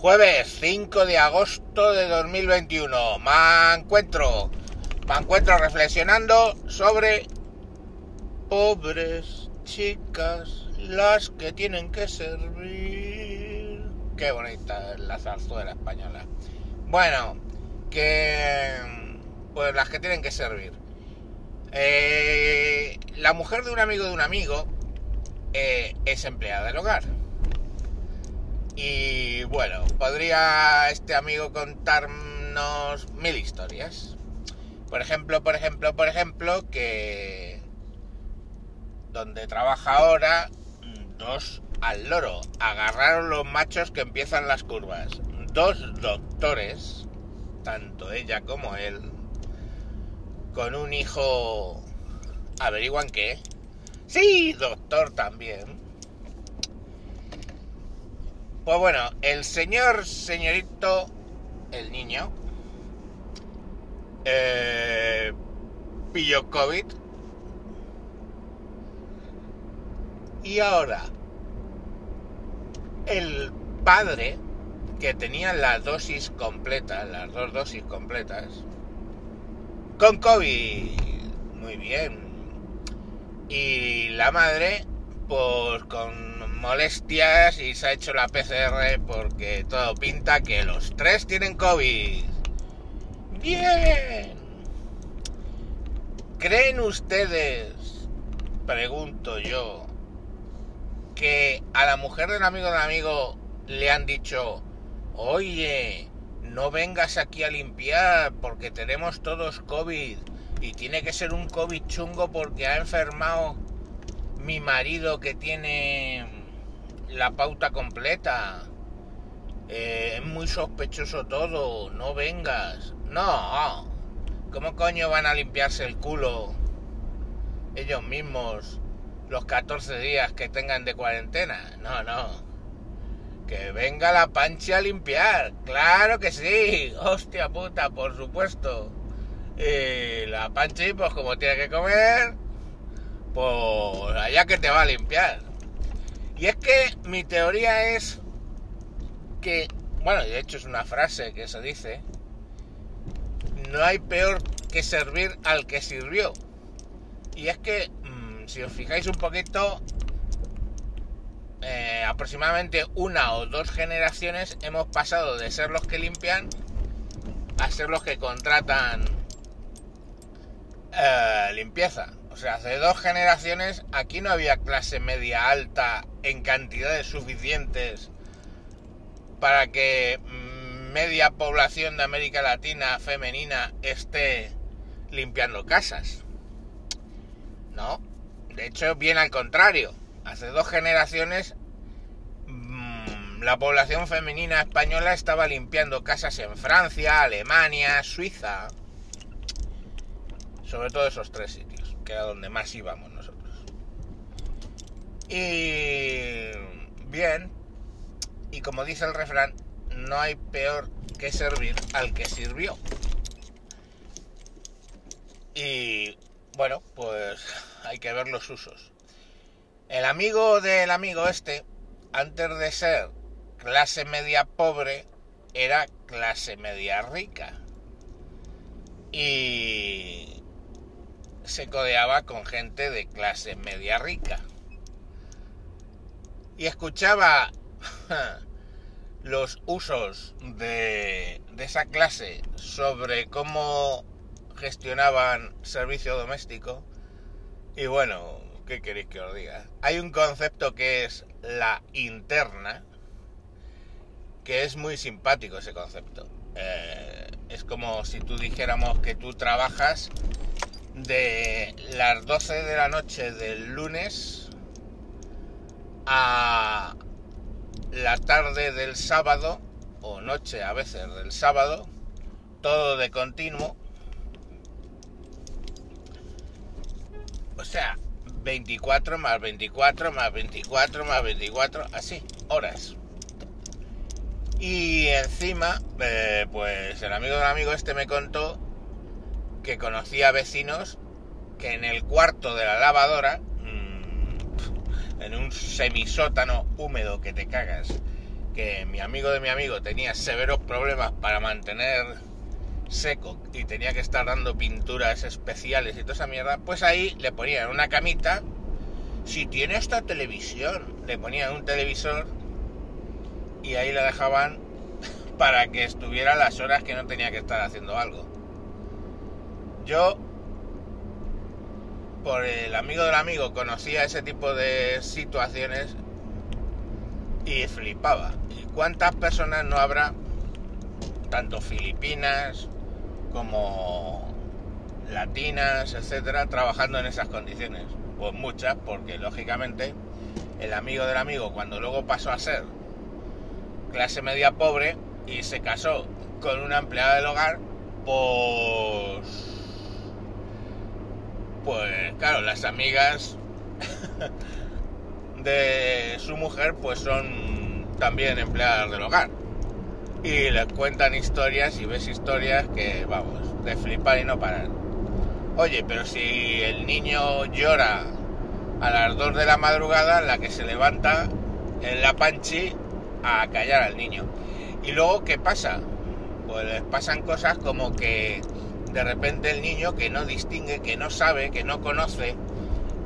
Jueves 5 de agosto de 2021. Me encuentro, me encuentro reflexionando sobre pobres chicas, las que tienen que servir. Qué bonita la zarzuela española. Bueno, que pues las que tienen que servir. Eh, la mujer de un amigo de un amigo eh, es empleada del hogar. Y bueno, podría este amigo contarnos mil historias. Por ejemplo, por ejemplo, por ejemplo, que donde trabaja ahora, dos al loro. Agarraron los machos que empiezan las curvas. Dos doctores, tanto ella como él, con un hijo... ¿Averiguan qué? Sí, doctor también pues bueno, el señor, señorito, el niño, eh, pilló COVID. Y ahora, el padre, que tenía la dosis completa, las dos dosis completas, con COVID. Muy bien. Y la madre, pues con molestias y se ha hecho la PCR porque todo pinta que los tres tienen COVID. Bien. ¿Creen ustedes, pregunto yo, que a la mujer del amigo del amigo le han dicho, oye, no vengas aquí a limpiar porque tenemos todos COVID y tiene que ser un COVID chungo porque ha enfermado mi marido que tiene la pauta completa. Eh, es muy sospechoso todo, no vengas. No, ¿cómo coño van a limpiarse el culo ellos mismos los 14 días que tengan de cuarentena? No, no. Que venga la pancha a limpiar, claro que sí, hostia puta, por supuesto. Y la pancha, pues como tiene que comer, pues allá que te va a limpiar. Y es que mi teoría es que, bueno, de hecho es una frase que se dice, no hay peor que servir al que sirvió. Y es que, mm, si os fijáis un poquito, eh, aproximadamente una o dos generaciones hemos pasado de ser los que limpian a ser los que contratan eh, limpieza. O sea, hace dos generaciones aquí no había clase media alta en cantidades suficientes para que media población de América Latina femenina esté limpiando casas. No, de hecho, bien al contrario. Hace dos generaciones mm, la población femenina española estaba limpiando casas en Francia, Alemania, Suiza. Sobre todo esos tres sitios era donde más íbamos nosotros. Y bien, y como dice el refrán, no hay peor que servir al que sirvió. Y bueno, pues hay que ver los usos. El amigo del amigo este, antes de ser clase media pobre, era clase media rica. Y se codeaba con gente de clase media rica. Y escuchaba los usos de, esa clase sobre cómo gestionaban servicio doméstico. Y bueno, ¿qué queréis que os diga? Hay un concepto que es la interna, que es muy simpático ese concepto. Eh, es como si tú dijéramos que tú trabajas de las 12 de la noche del lunes a la tarde del sábado, o noche a veces del sábado, todo de continuo. O sea, 24 más 24 más 24 más 24, así, horas. Y encima, eh, pues el amigo del amigo este me contó que conocía vecinos que en el cuarto de la lavadora, mm, en un semisótano húmedo que te cagas, que mi amigo de mi amigo tenía severos problemas para mantener seco y tenía que estar dando pinturas especiales y toda esa mierda, pues ahí le ponían una camita. Si tiene esta televisión, le ponían un televisor y ahí le dejaban para que estuviera las horas que no tenía que estar haciendo algo. Yo, por el amigo del amigo, conocía ese tipo de situaciones y flipaba. ¿Y cuántas personas no habrá, tanto filipinas como latinas, etcétera, trabajando en esas condiciones? Pues muchas, porque lógicamente el amigo del amigo, cuando luego pasó a ser clase media pobre y se casó con una empleada del hogar, pues. Pues claro, las amigas de su mujer pues son también empleadas del hogar. Y les cuentan historias y ves historias que, vamos, de flipar y no parar. Oye, pero si el niño llora a las 2 de la madrugada, la que se levanta en la panchi a callar al niño. Y luego, ¿qué pasa? Pues les pasan cosas como que de repente el niño que no distingue, que no sabe, que no conoce,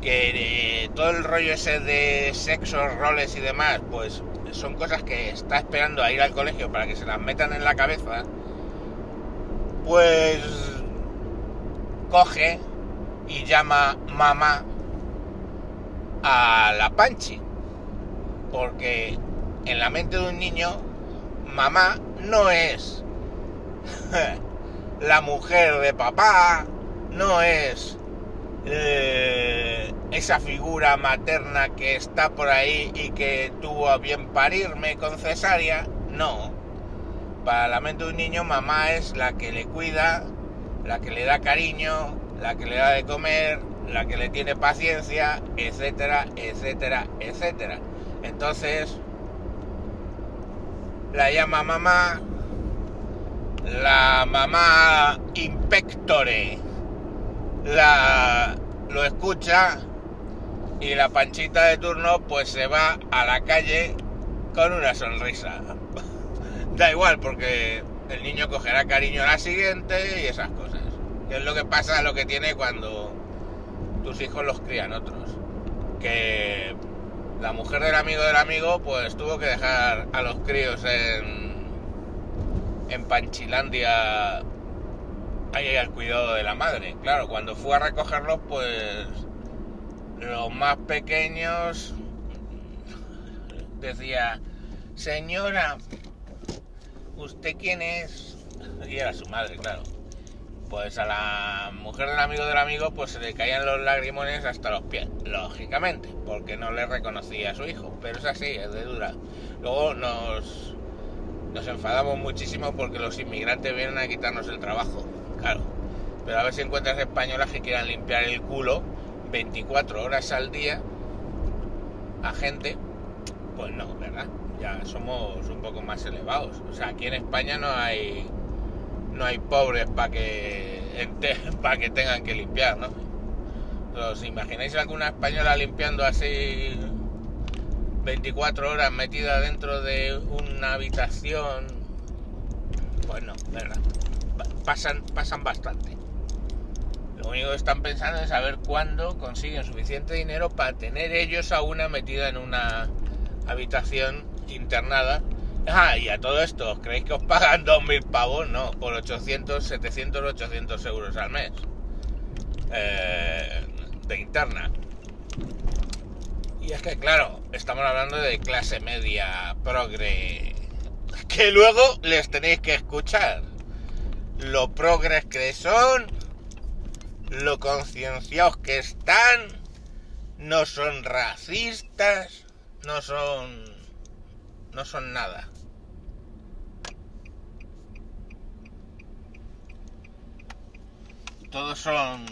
que todo el rollo ese de sexo, roles y demás, pues son cosas que está esperando a ir al colegio para que se las metan en la cabeza, pues coge y llama mamá a la Panchi. Porque en la mente de un niño, mamá no es la mujer de papá, no es eh, esa figura materna que está por ahí y que tuvo a bien parirme con cesárea, no. Para la mente de un niño, mamá es la que le cuida, la que le da cariño, la que le da de comer, la que le tiene paciencia, etcétera, etcétera, etcétera. Entonces, la llama mamá, la mamá impectore la, lo escucha y la panchita de turno pues se va a la calle con una sonrisa. da igual porque el niño cogerá cariño a la siguiente y esas cosas. Es lo que pasa, lo que tiene cuando tus hijos los crían otros. Que la mujer del amigo del amigo pues tuvo que dejar a los críos en, en Panchilandia ahí al cuidado de la madre. Claro, cuando fue a recogerlos, pues los más pequeños decía, señora, ¿usted quién es? Y era su madre, claro. Pues a la mujer del amigo del amigo, pues se le caían los lagrimones hasta los pies, lógicamente, porque no le reconocía a su hijo. Pero es así, es de dura. Luego nos, nos enfadamos muchísimo porque los inmigrantes vienen a quitarnos el trabajo claro. Pero a ver si encuentras españolas que quieran limpiar el culo 24 horas al día a gente, pues no, ¿verdad? Ya somos un poco más elevados. O sea, aquí en España no hay no hay pobres para que para que tengan que limpiar, ¿no? ¿Os imagináis alguna española limpiando así 24 horas metida dentro de una habitación? Pues no, ¿verdad? pasan, pasan bastante. Lo único que están pensando es saber cuándo consiguen suficiente dinero para tener ellos a una metida en una habitación internada. Ah, y a todo esto, ¿creéis que os pagan 2.000 pavos? No, por 800, 700, 800 euros al mes. Eh, de interna. Y es que, claro, estamos hablando de clase media, progre, que luego les tenéis que escuchar lo progres que son, lo concienciados que están, no son racistas, no son. no son nada. Todos son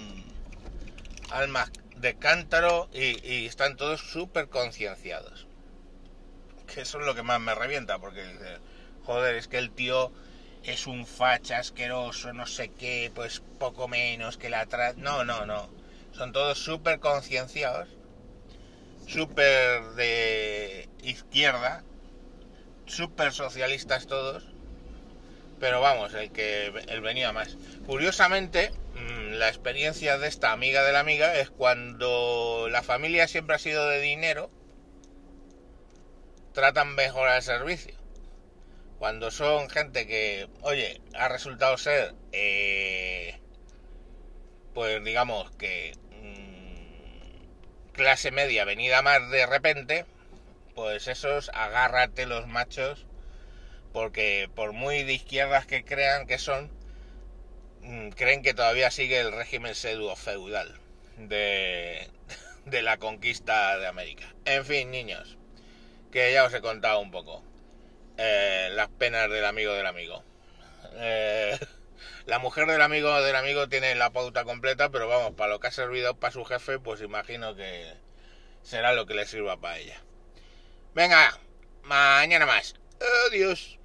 almas de cántaro y, están todos súper concienciados. Que eso es lo que más me revienta, porque joder, es que el tío es un facha asqueroso, no sé qué, pues poco menos que la atrás. No, no, no. Son todos súper concienciados, súper de izquierda, súper socialistas todos. Pero vamos, el que el venía más. Curiosamente, mm, la experiencia de esta amiga de la amiga es cuando la familia siempre ha sido de dinero, tratan mejor al servicio. Cuando son gente que, oye, ha resultado ser, eh, pues digamos que mm, clase media venida más de repente, pues esos agárrate los machos, porque por muy de izquierdas que crean que son, creen que todavía sigue el régimen pseudo feudal de, de la conquista de América. En fin, niños, que ya os he contado un poco eh, las penas del amigo del amigo. Eh, la mujer del amigo del amigo tiene la pauta completa, pero vamos, para lo que ha servido para su jefe, pues imagino que será lo que le sirva para ella. Venga, mañana más. Adiós.